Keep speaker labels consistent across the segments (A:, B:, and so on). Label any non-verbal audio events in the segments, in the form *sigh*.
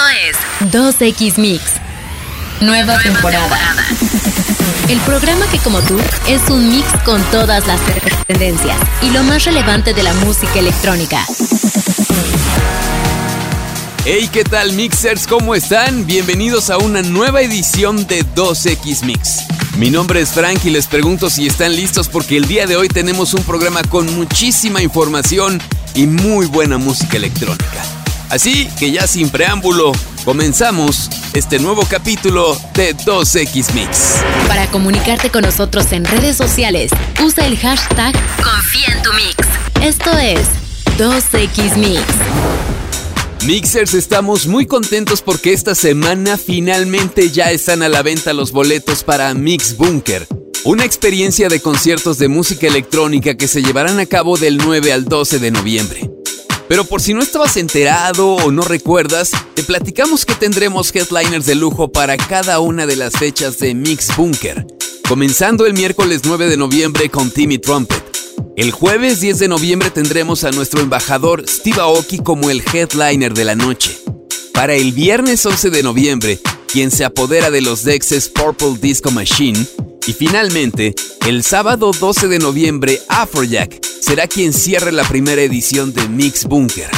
A: Esto es 2X Mix. Nueva, temporada. El programa que como tú es un mix con todas las tendencias y lo más relevante de la música electrónica.
B: Hey, ¿qué tal mixers? ¿Cómo están? Bienvenidos a una nueva edición de 2X Mix. Mi nombre es Frank y les pregunto si están listos porque el día de hoy tenemos un programa con muchísima información y muy buena música electrónica. Así que ya sin preámbulo, comenzamos este nuevo capítulo de 2X Mix.
A: Para comunicarte con nosotros en redes sociales, usa el hashtag Confía en tu Mix. Esto es 2X Mix.
B: Mixers, estamos muy contentos porque esta semana finalmente ya están a la venta los boletos para Mix Bunker, una experiencia de conciertos de música electrónica que se llevarán a cabo del 9 al 12 de noviembre. Pero por si no estabas enterado o no recuerdas, te platicamos que tendremos headliners de lujo para cada una de las fechas de Mix Bunker. Comenzando el miércoles 9 de noviembre con Timmy Trumpet. El jueves 10 de noviembre tendremos a nuestro embajador Steve Aoki como el headliner de la noche. Para el viernes 11 de noviembre, quien se apodera de los Dexes Purple Disco Machine. Y finalmente, el sábado 12 de noviembre, Afrojack será quien cierre la primera edición de Mix Bunker.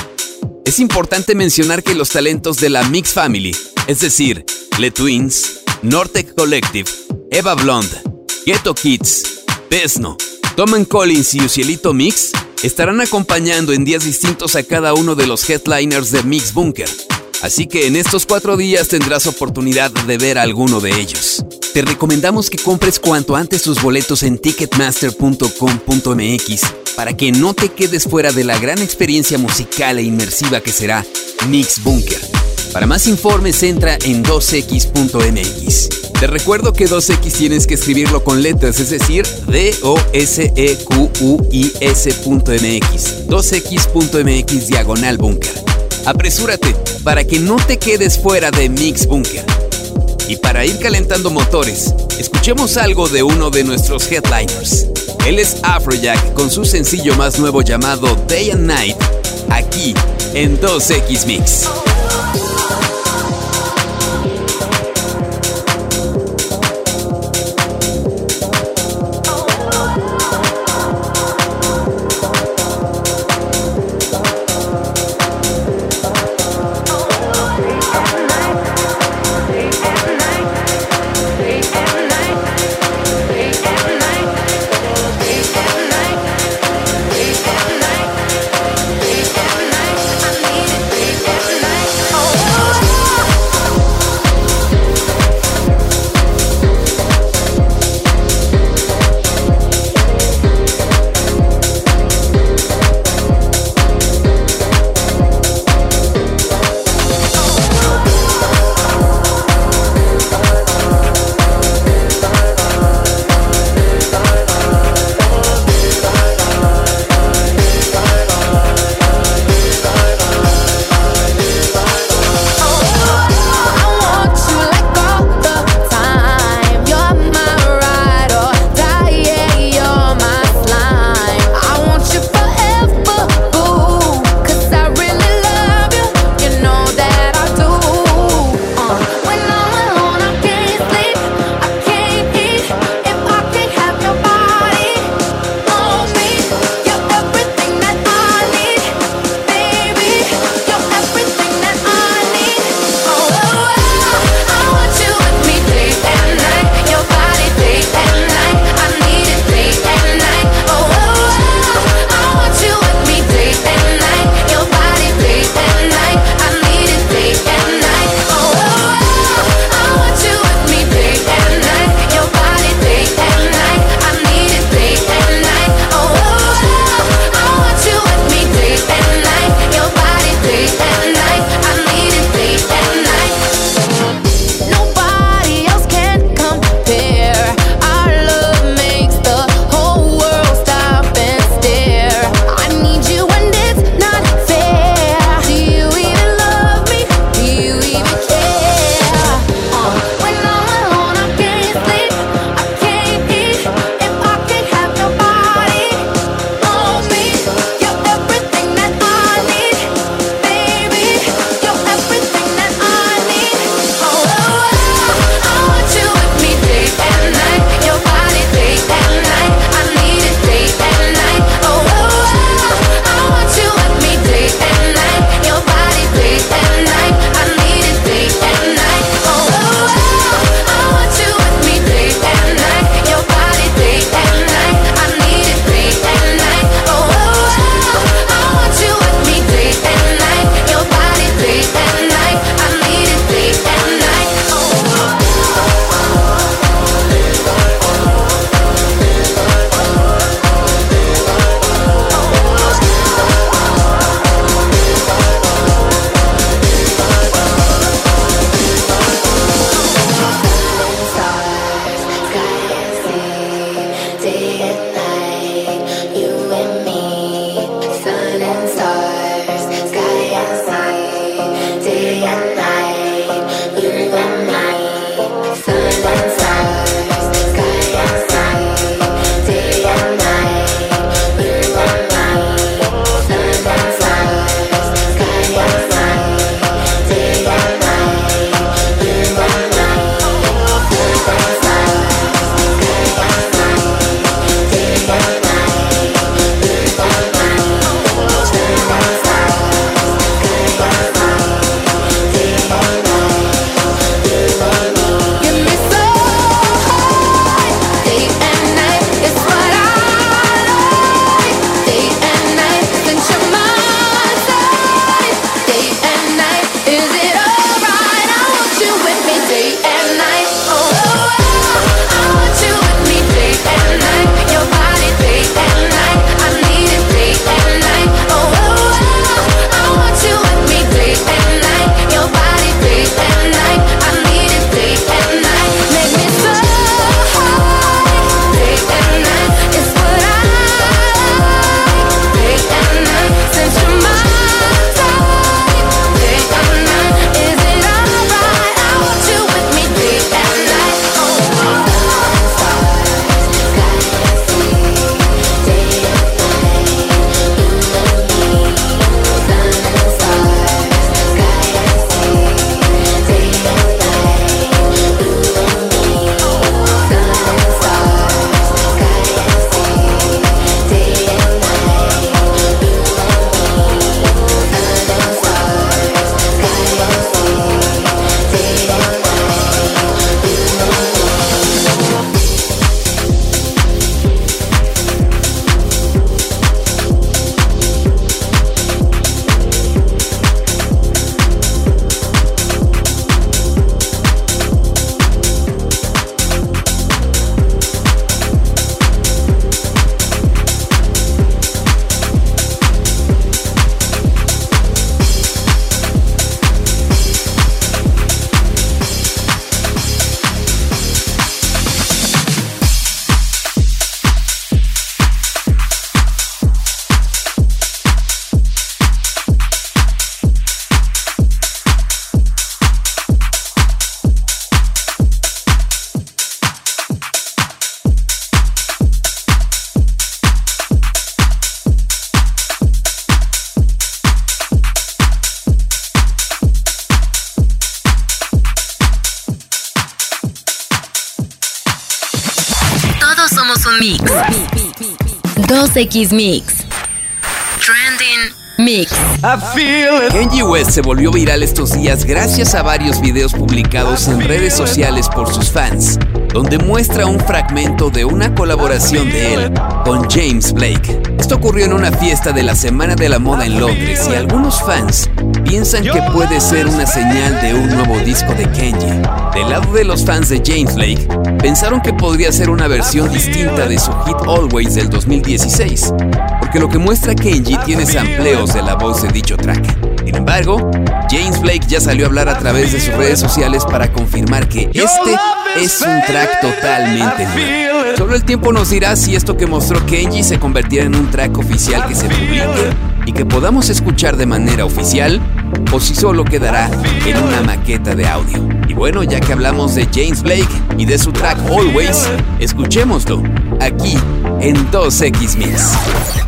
B: Es importante mencionar que los talentos de la Mix Family, es decir, Le Twins, Nortec Collective, Eva Blonde, Ghetto Kids, Besno, Tom Collins y Ucielito Mix estarán acompañando en días distintos a cada uno de los headliners de Mix Bunker. Así que en estos cuatro días tendrás oportunidad de ver a alguno de ellos. Te recomendamos que compres cuanto antes tus boletos en ticketmaster.com.mx para que no te quedes fuera de la gran experiencia musical e inmersiva que será Mix Bunker. Para más informes entra en 2x.mx. Te recuerdo que 2x tienes que escribirlo con letras, es decir, D-O-S-E-Q-U-I-S.mx. 2x.mx diagonal bunker. Apresúrate para que no te quedes fuera de Mix Bunker. Y para ir calentando motores, escuchemos algo de uno de nuestros headliners. Él es Afrojack con su sencillo más nuevo llamado Day and Night, aquí en 2X Mix.
A: 2X Mix. Mix.
C: Kenji West se volvió viral estos días gracias a varios videos publicados en redes sociales por sus fans, donde muestra un fragmento de una colaboración de él con James Blake. Esto ocurrió en una fiesta de la Semana de la Moda en Londres y algunos fans piensan que puede ser una señal de un nuevo disco de Kenji. Del lado de los fans de James Blake, pensaron que podría ser una versión distinta de su hit Always del 2016, porque lo que muestra Kenji tiene sampleos de la voz de dicho track. Sin embargo, James Blake ya salió a hablar a través de sus redes sociales para confirmar que este es un track totalmente nuevo. Solo el tiempo nos dirá si esto que mostró Kenji se convertirá en un track oficial que se publique y que podamos escuchar de manera oficial o si solo quedará en una maqueta de audio. Y bueno, ya que hablamos de James Blake y de su track Always, escuchémoslo aquí en 2X Mix.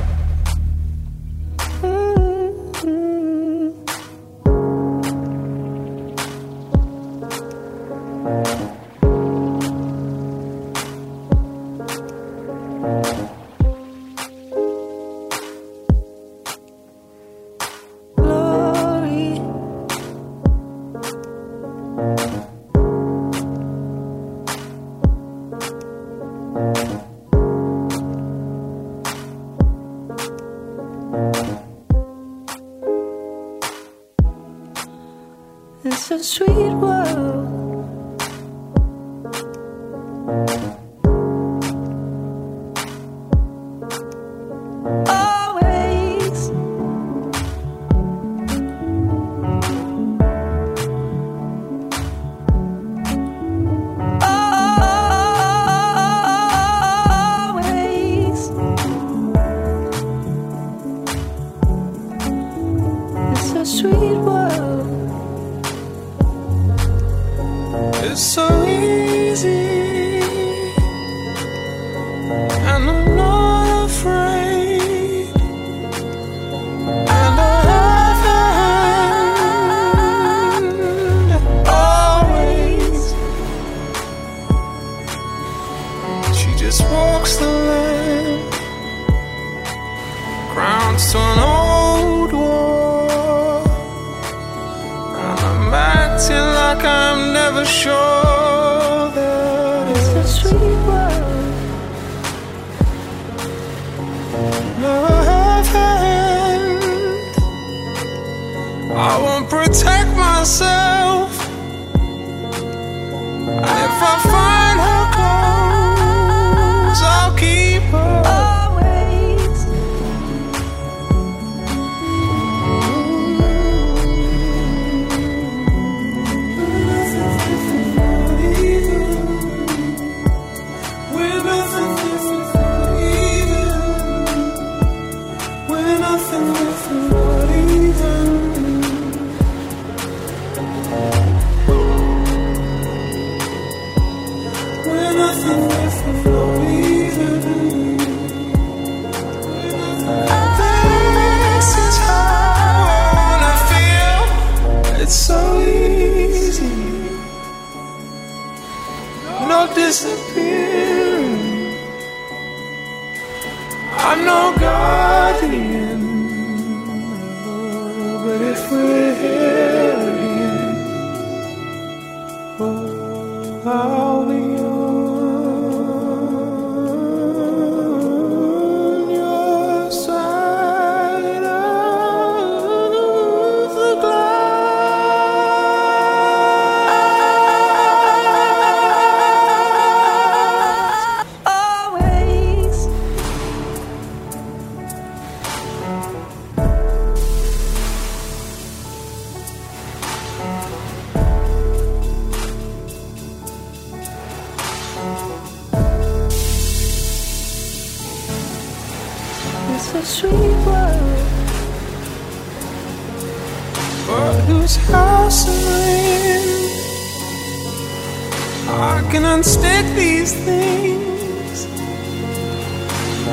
C: I can unstick these things,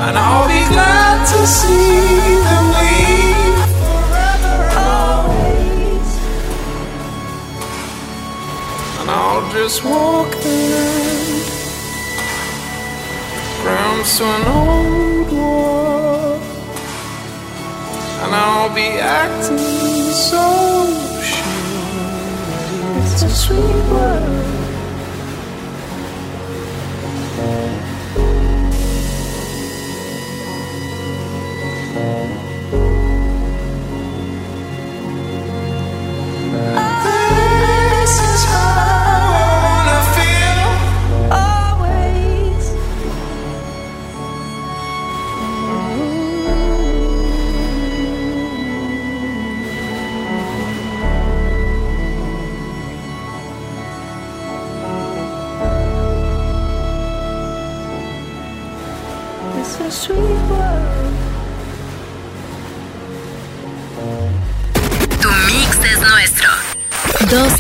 C: and I'll be glad to see them leave forever always. And I'll
D: just walk the land,
E: ground to an old war, and I'll be acting so sure. It's a sweet world.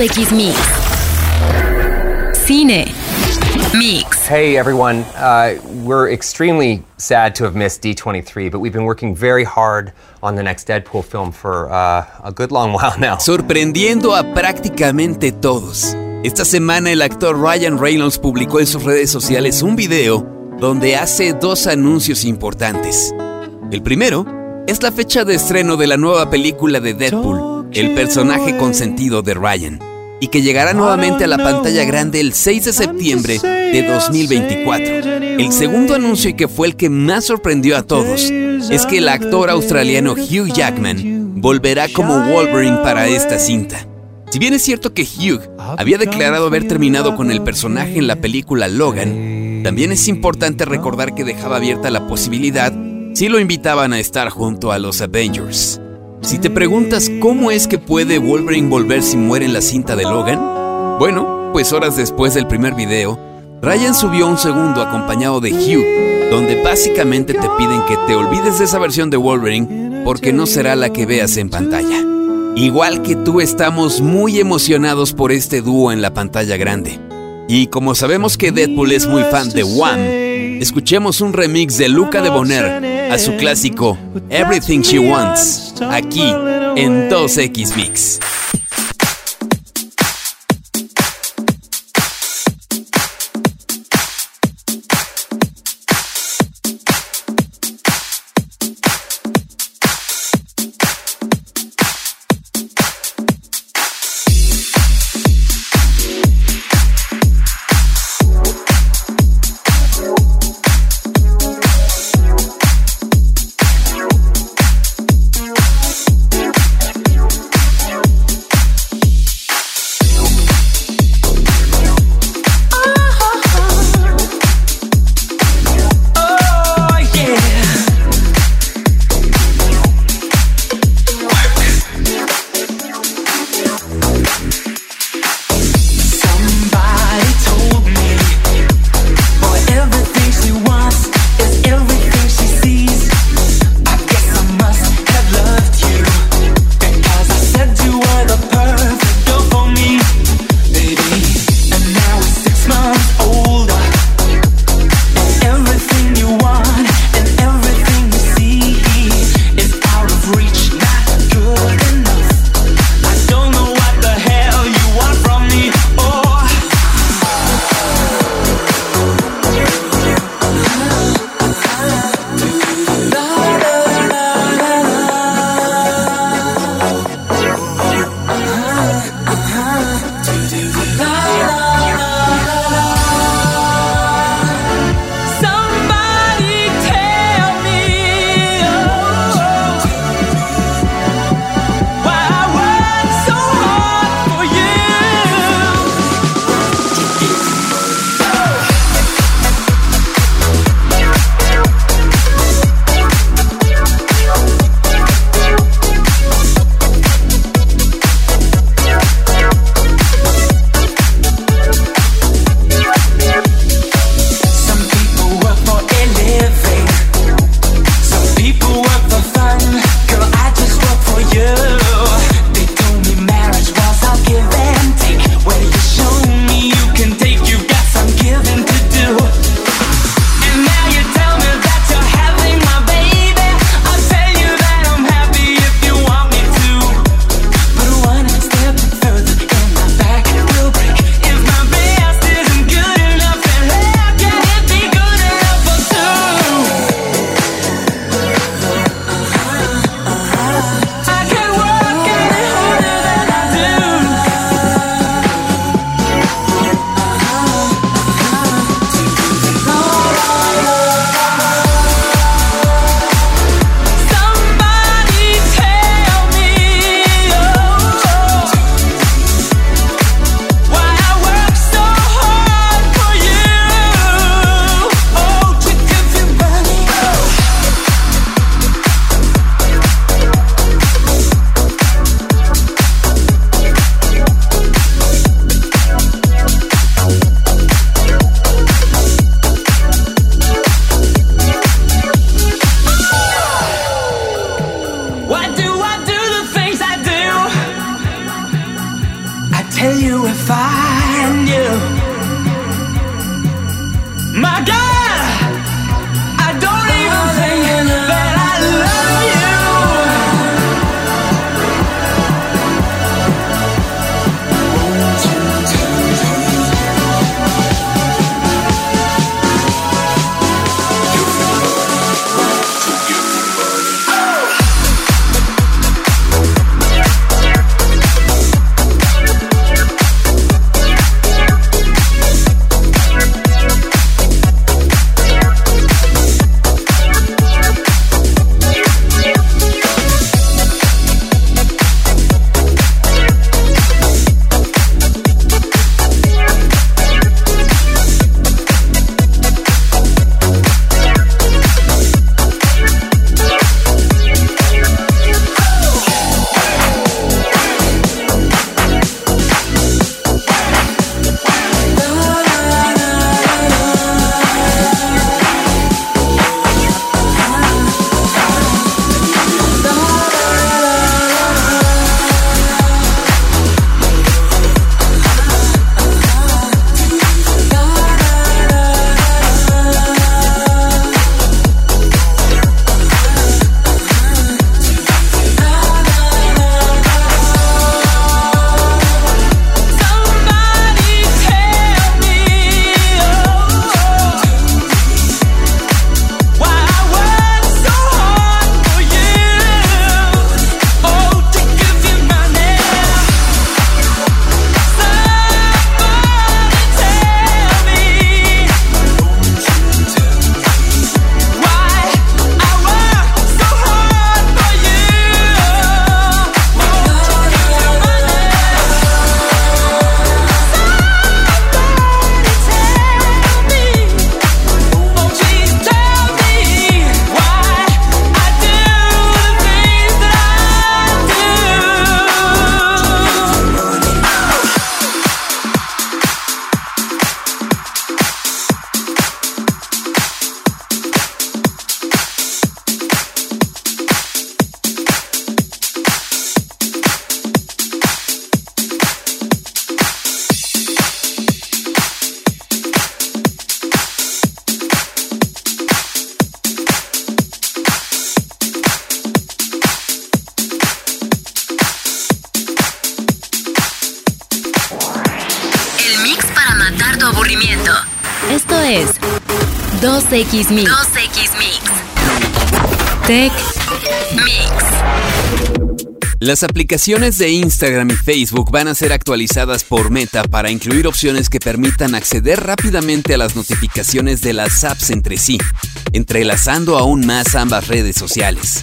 A: 2X Mix. Cine. Mix.
F: Hey everyone, uh, we're extremely sad to have missed D23, but we've been working very hard on the next Deadpool film for uh, a good long *laughs* while now.
B: Sorprendiendo a prácticamente todos. Esta semana el actor Ryan Reynolds publicó en sus redes sociales un video donde hace dos anuncios importantes. El primero es la fecha de estreno de la nueva película de Deadpool, el personaje consentido de Ryan, y que llegará nuevamente a la pantalla grande el 6 de septiembre de 2024. El segundo anuncio y que fue el que más sorprendió a todos es que el actor australiano Hugh Jackman volverá como Wolverine para esta cinta. Si bien es cierto que Hugh había declarado haber terminado con el personaje en la película Logan, también es importante recordar que dejaba abierta la posibilidad si lo invitaban a estar junto a los Avengers. Si te preguntas cómo es que puede Wolverine volver si muere en la cinta de Logan, bueno, pues horas después del primer video, Ryan subió un segundo acompañado de Hugh, donde básicamente te piden que te olvides de esa versión de Wolverine porque no será la que veas en pantalla. Igual que tú estamos muy emocionados por este dúo en la pantalla grande. Y como sabemos que Deadpool es muy fan de Wham, escuchemos un remix de Luca de Bonner a su clásico Everything She Wants, aquí en 2X Mix.
A: 2X Mix. 2X Mix. Tech Mix.
B: Las aplicaciones de Instagram y Facebook van a ser actualizadas por Meta para incluir opciones que permitan acceder rápidamente a las notificaciones de las apps entre sí, entrelazando aún más ambas redes sociales.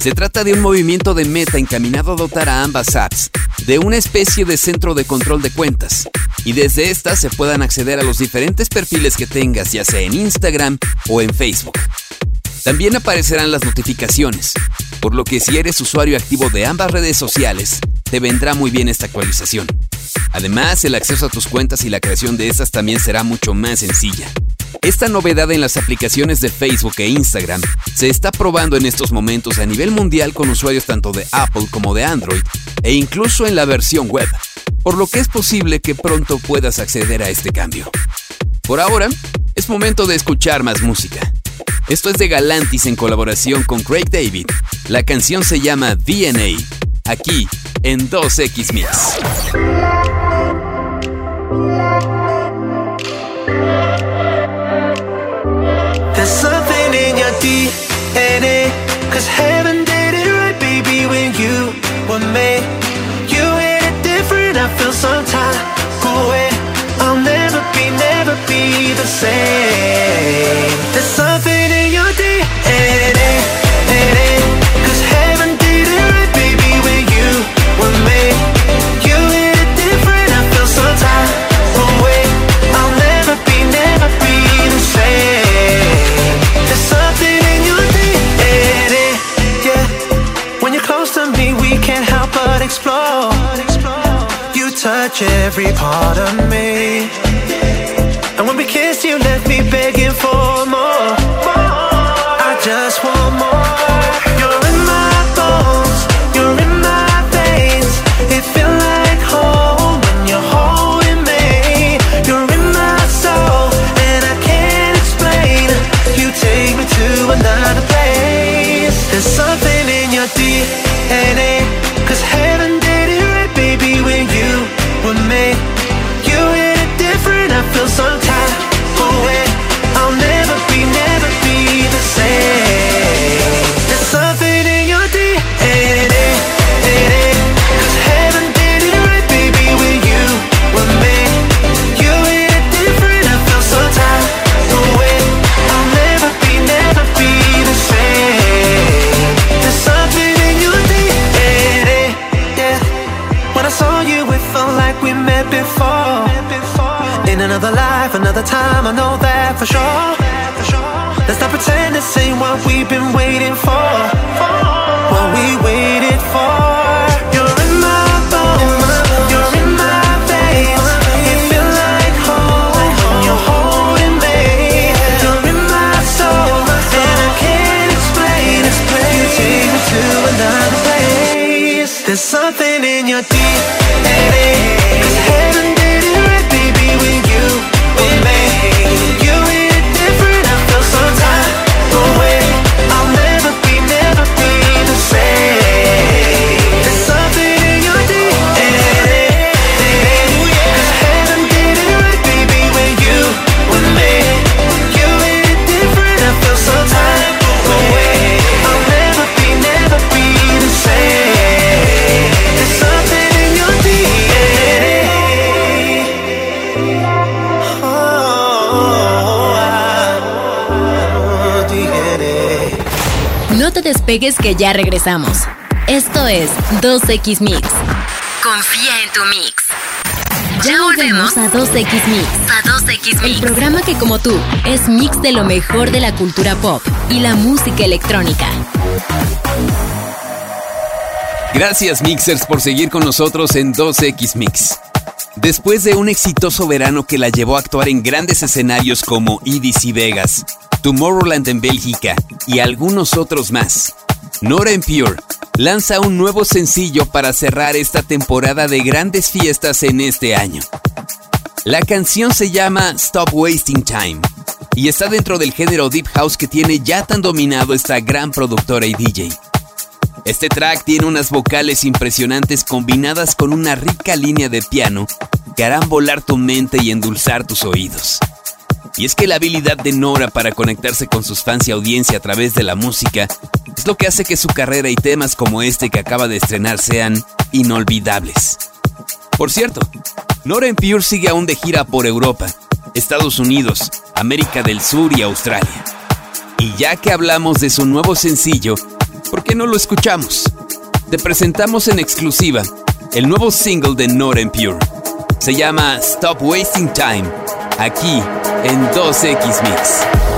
B: Se trata de un movimiento de Meta encaminado a dotar a ambas apps de una especie de centro de control de cuentas, y desde esta se puedan acceder a los diferentes perfiles que tengas, ya sea en Instagram o en Facebook. También aparecerán las notificaciones, por lo que si eres usuario activo de ambas redes sociales, te vendrá muy bien esta actualización. Además, el acceso a tus cuentas y la creación de estas también será mucho más sencilla. Esta novedad en las aplicaciones de Facebook e Instagram se está probando en estos momentos a nivel mundial con usuarios tanto de Apple como de Android e incluso en la versión web por lo que es posible que pronto puedas acceder a este cambio. Por ahora, es momento de escuchar más música. Esto es de Galantis en colaboración con Craig David. La canción se llama DNA, aquí en 2X Mix.
E: Every part of me. Life, another time, I know that for sure. Let's not pretend this ain't what we've been waiting for.
A: Despegues que ya regresamos. Esto es 2X Mix. Confía en tu mix. Ya volvemos a 2X Mix. A 2X Mix. El programa que como tú es mix de lo mejor de la cultura pop y la música electrónica.
B: Gracias Mixers por seguir con nosotros en 2X Mix. Después de un exitoso verano que la llevó a actuar en grandes escenarios como EDC Vegas, Tomorrowland en Bélgica y algunos otros más, Nora En Pure lanza un nuevo sencillo para cerrar esta temporada de grandes fiestas en este año. La canción se llama Stop Wasting Time y está dentro del género Deep House que tiene ya tan dominado esta gran productora y DJ. Este track tiene unas vocales impresionantes combinadas con una rica línea de piano que harán volar tu mente y endulzar tus oídos. Y es que la habilidad de Nora para conectarse con sus fans audiencia a través de la música es lo que hace que su carrera y temas como este que acaba de estrenar sean inolvidables. Por cierto, Nora En Pure sigue aún de gira por Europa, Estados Unidos, América del Sur y Australia. Y ya que hablamos de su nuevo sencillo, ¿por qué no lo escuchamos? Te presentamos en exclusiva el nuevo single de Nora En Pure. Se llama Stop Wasting Time, aquí en 2X Mix.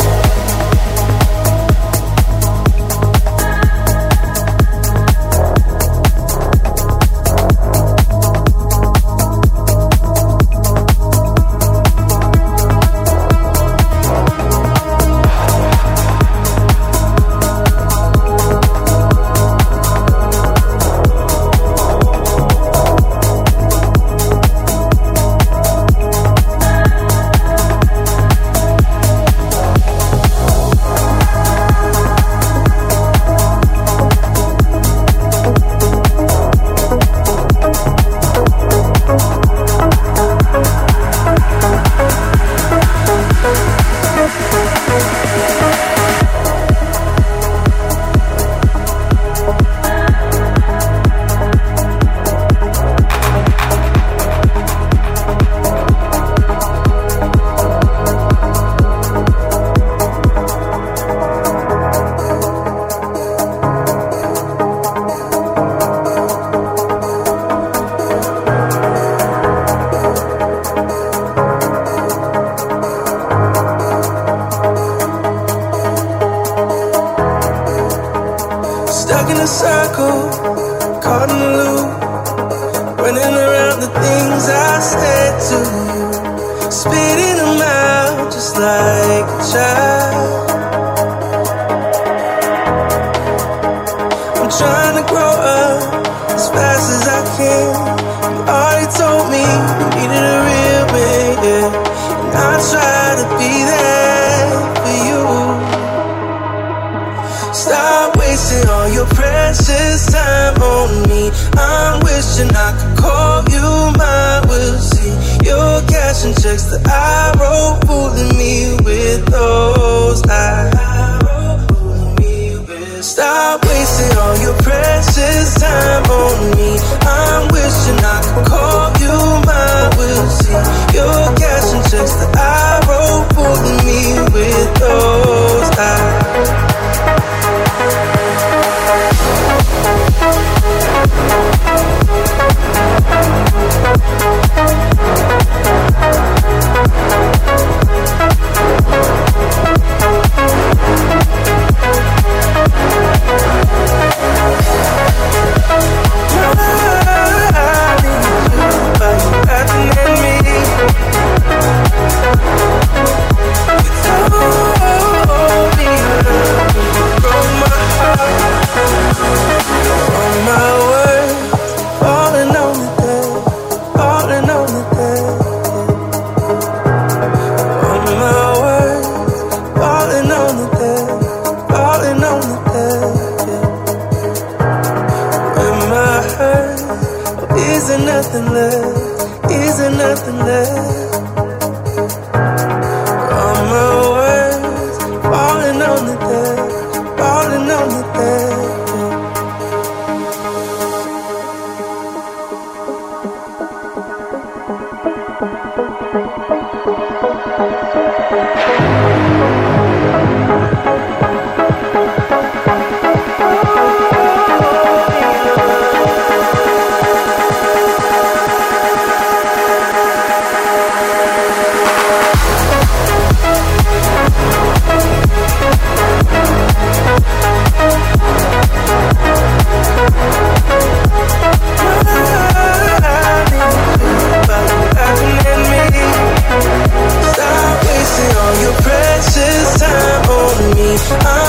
G: On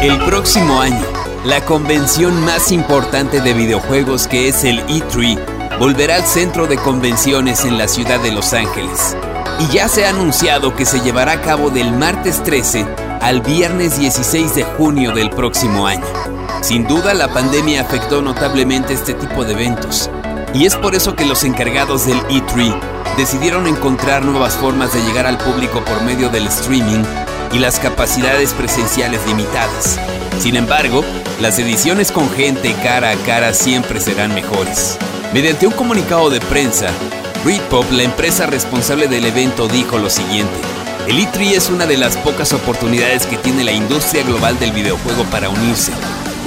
B: El próximo año, la convención más importante de videojuegos que es el E3 volverá al centro de convenciones en la ciudad de Los Ángeles. Y ya se ha anunciado que se llevará a cabo del martes 13 al viernes 16 de junio del próximo año. Sin duda la pandemia afectó notablemente este tipo de eventos. Y es por eso que los encargados del E3 decidieron encontrar nuevas formas de llegar al público por medio del streaming y las capacidades presenciales limitadas. Sin embargo, las ediciones con gente cara a cara siempre serán mejores. Mediante un comunicado de prensa, Britpop, la empresa responsable del evento, dijo lo siguiente. El E3 es una de las pocas oportunidades que tiene la industria global del videojuego para unirse.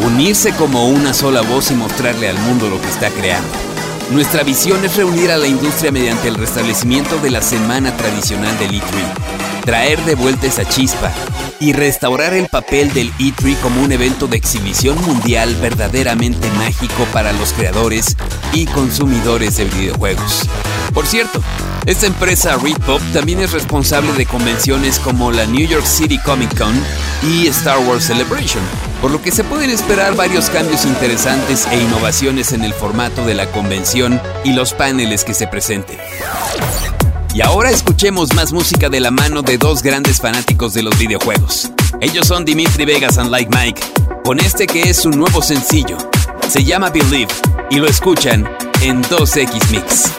B: Unirse como una sola voz y mostrarle al mundo lo que está creando. Nuestra visión es reunir a la industria mediante el restablecimiento de la semana tradicional del E3, traer de vuelta esa chispa y restaurar el papel del E3 como un evento de exhibición mundial verdaderamente mágico para los creadores y consumidores de videojuegos. Por cierto, esta empresa Readpop también es responsable de convenciones como la New York City Comic Con y Star Wars Celebration, por lo que se pueden esperar varios cambios interesantes e innovaciones en el formato de la convención y los paneles que se presenten. Y ahora escuchemos más música de la mano de dos grandes fanáticos de los videojuegos. Ellos son Dimitri Vegas and Like Mike, con este que es su nuevo sencillo. Se llama Believe y lo escuchan en 2X Mix.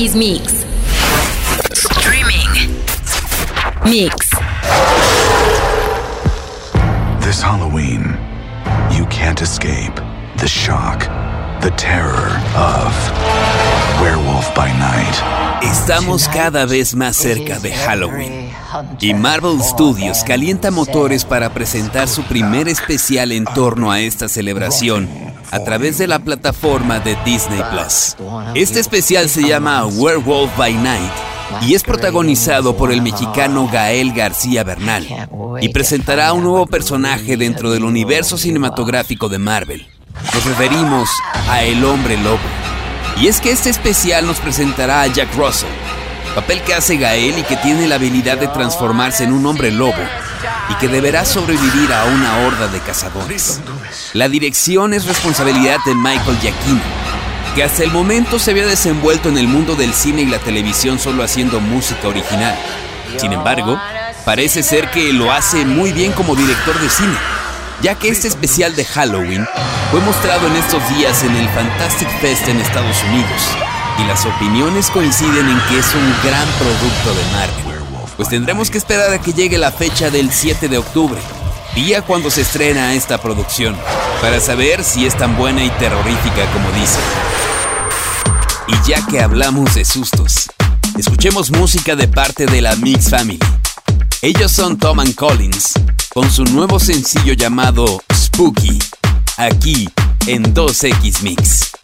A: 2X Mix. Streaming. Mix.
H: This Halloween, you can't escape the shock, the terror of Werewolf by Night.
B: Estamos cada vez más cerca de Halloween. Y Marvel Studios calienta motores para presentar su primer especial en torno a esta celebración a través de la plataforma de Disney Plus. Este especial se llama Werewolf by Night y es protagonizado por el mexicano Gael García Bernal y presentará un nuevo personaje dentro del universo cinematográfico de Marvel. Nos referimos a El Hombre Lobo. Y es que este especial nos presentará a Jack Russell, papel que hace Gael y que tiene la habilidad de transformarse en un hombre lobo y que deberá sobrevivir a una horda de cazadores. La dirección es responsabilidad de Michael Giacchino, que hasta el momento se había desenvuelto en el mundo del cine y la televisión solo haciendo música original. Sin embargo, parece ser que lo hace muy bien como director de cine, ya que este especial de Halloween fue mostrado en estos días en el Fantastic Fest en Estados Unidos, y las opiniones coinciden en que es un gran producto de Marvel. Pues tendremos que esperar a que llegue la fecha del 7 de octubre, día cuando se estrena esta producción, para saber si es tan buena y terrorífica como dicen. Y ya que hablamos de sustos, escuchemos música de parte de la Mix Family. Ellos son Tom and Collins, con su nuevo sencillo llamado Spooky, aquí en 2X Mix.
A: mix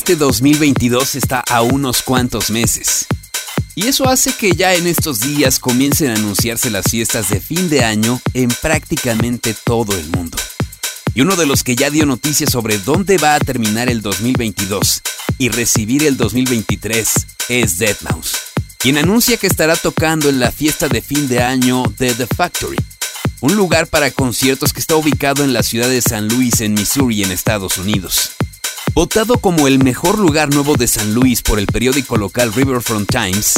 B: este 2022 está a unos cuantos meses. Y eso hace que ya en estos días comiencen a anunciarse las fiestas de fin de año en prácticamente todo el mundo. Y uno de los que ya dio noticias sobre dónde va a terminar el 2022 y recibir el 2023 es Deadmau5, quien anuncia que estará tocando en la fiesta de fin de año de The Factory, un lugar para conciertos que está ubicado en la ciudad de San Luis, en Missouri, en Estados Unidos. Votado como el mejor lugar nuevo de San Luis por el periódico local Riverfront Times,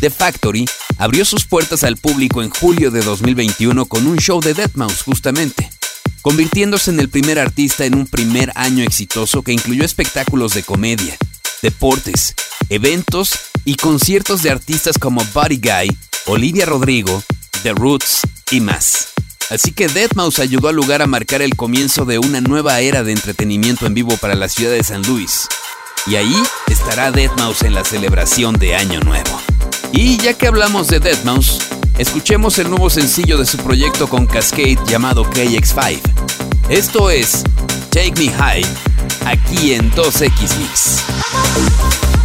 B: The Factory abrió sus puertas al público en julio de 2021 con un show de Deadmau5 justamente, convirtiéndose en el primer artista en un primer año exitoso que incluyó espectáculos de comedia, deportes, eventos y conciertos de artistas como Buddy Guy, Olivia Rodrigo, The Roots y más. Así que Deadmau5 ayudó al lugar a marcar el comienzo de una nueva era de entretenimiento en vivo para la ciudad de San Luis. Y ahí estará Deadmau5 en la celebración de Año Nuevo. Y ya que hablamos de Deadmau5, escuchemos el nuevo sencillo de su proyecto con Cascade llamado KX5. Esto es Take Me High, aquí en 2X
A: Mix.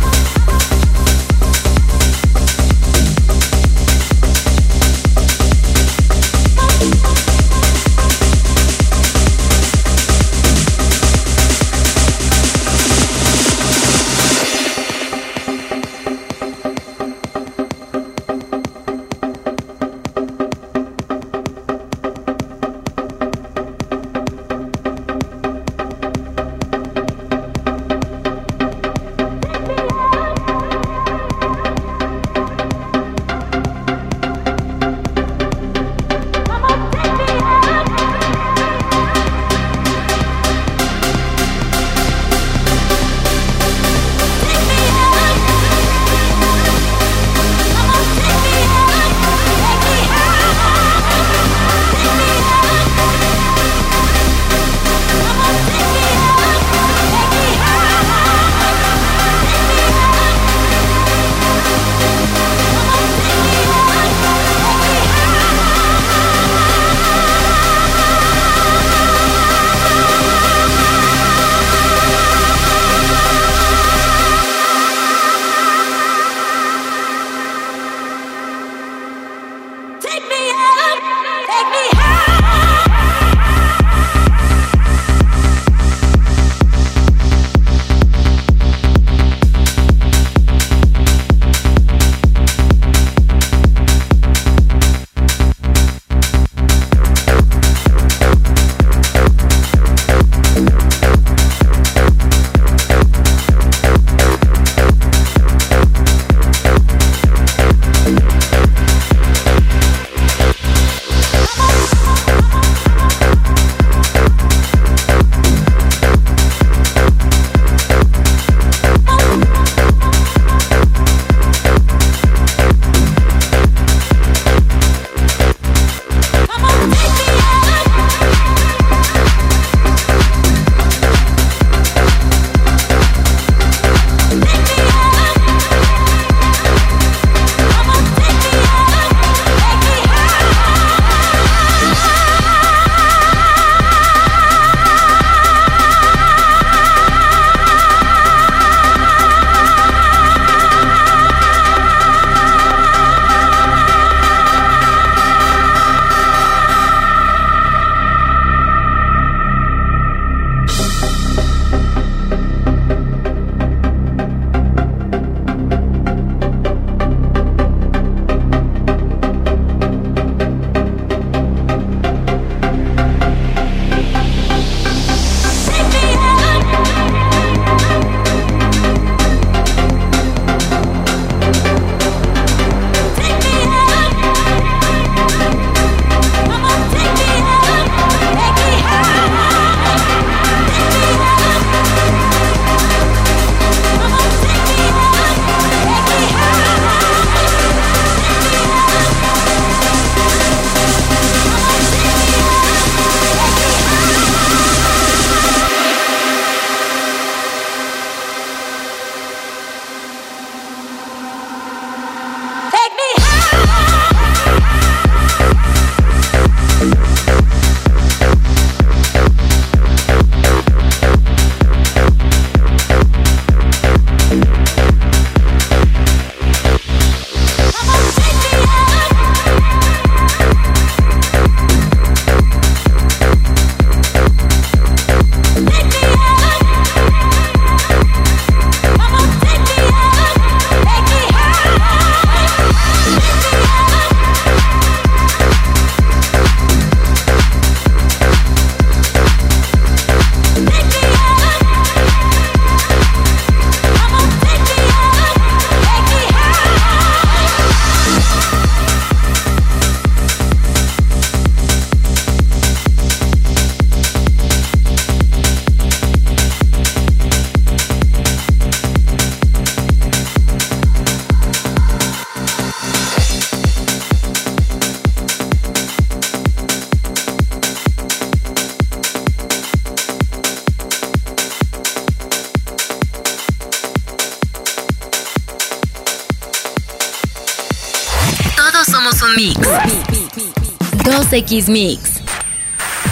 A: 2X Mix.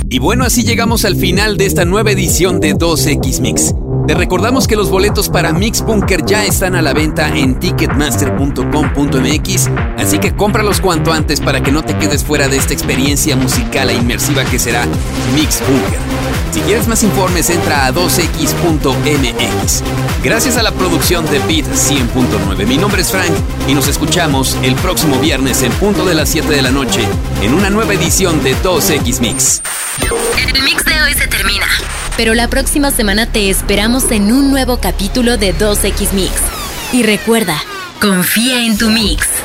B: Y bueno, así llegamos al final de esta nueva edición de 2X Mix. Te recordamos que los boletos para Mix Bunker ya están a la venta en ticketmaster.com.mx, así que cómpralos cuanto antes para que no te quedes fuera de esta experiencia musical e inmersiva que será Mix Bunker. Si quieres más informes, entra a 2x.mx. Gracias a la producción de Beat 100.9. Mi nombre es Frank y nos escuchamos el próximo viernes en punto de las 7 de la noche en una nueva edición de 2X Mix.
A: El mix de hoy se termina. Pero la próxima semana te esperamos en un nuevo capítulo de 2X Mix. Y recuerda, confía en tu mix.